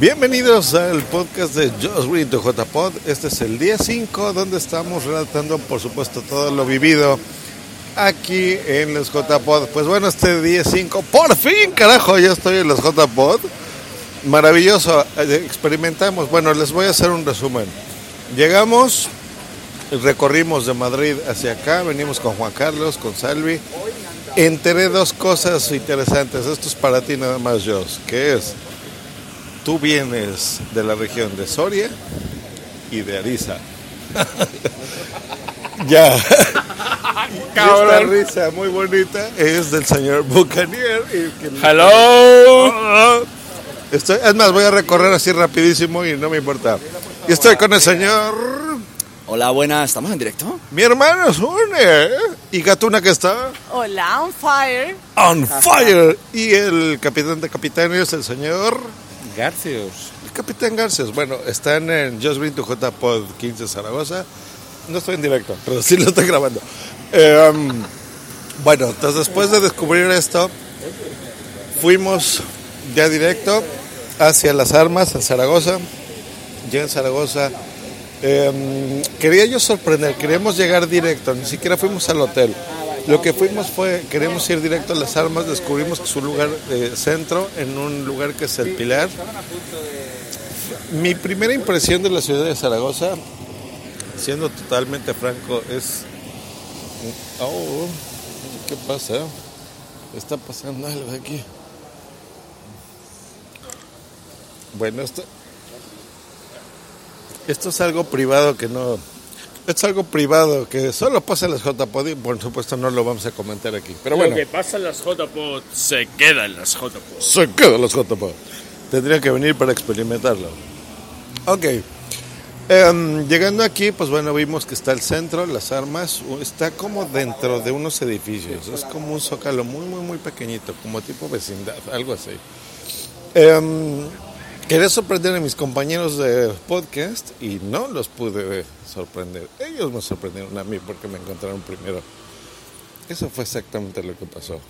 Bienvenidos al podcast de Just Read to JPod. Este es el día 5 donde estamos relatando, por supuesto, todo lo vivido aquí en los JPod. Pues bueno, este día 5, por fin, carajo, ya estoy en los JPod. Maravilloso, eh, experimentamos. Bueno, les voy a hacer un resumen. Llegamos, recorrimos de Madrid hacia acá, venimos con Juan Carlos, con Salvi. Enteré dos cosas interesantes. Esto es para ti nada más, Jos. que es? Tú vienes de la región de Soria y de Ariza. ya. Esta risa muy bonita es del señor Bucanier. Hello. Estoy, es más, voy a recorrer así rapidísimo y no me importa. Y estoy con el señor... Hola, buenas. ¿Estamos en directo? Mi hermano Sune. ¿Y Gatuna que está? Hola, on fire. On fire. Y el capitán de capitanes, el señor... Garcios. El capitán Garcios. Bueno, están en Just Been to J Pod 15 Zaragoza. No estoy en directo, pero sí lo estoy grabando. Eh, um, bueno, entonces después de descubrir esto, fuimos ya directo hacia las armas en Zaragoza. Ya en Zaragoza. eh, quería yo sorprender, queríamos llegar directo, ni siquiera fuimos al hotel. Lo que fuimos fue, queremos ir directo a las armas, descubrimos que es un lugar de centro, en un lugar que es el Pilar. Mi primera impresión de la ciudad de Zaragoza, siendo totalmente franco, es... Oh, ¿qué pasa? Está pasando algo aquí. Bueno, esto, esto es algo privado que no... Es algo privado que solo pasa en las JPod y por supuesto no lo vamos a comentar aquí. Pero bueno, Lo que pasa en las JPod se queda en las JPod. se quedan las JPod. Tendría que venir para experimentarlo. Ok. Em, llegando aquí, pues bueno, vimos que está el centro, las armas, está como dentro de unos edificios, es como un zócalo muy, muy, muy pequeñito, como tipo vecindad, algo así. Em, quería sorprender a mis compañeros de podcast y no los pude sorprender. Ellos me sorprendieron a mí porque me encontraron primero. Eso fue exactamente lo que pasó.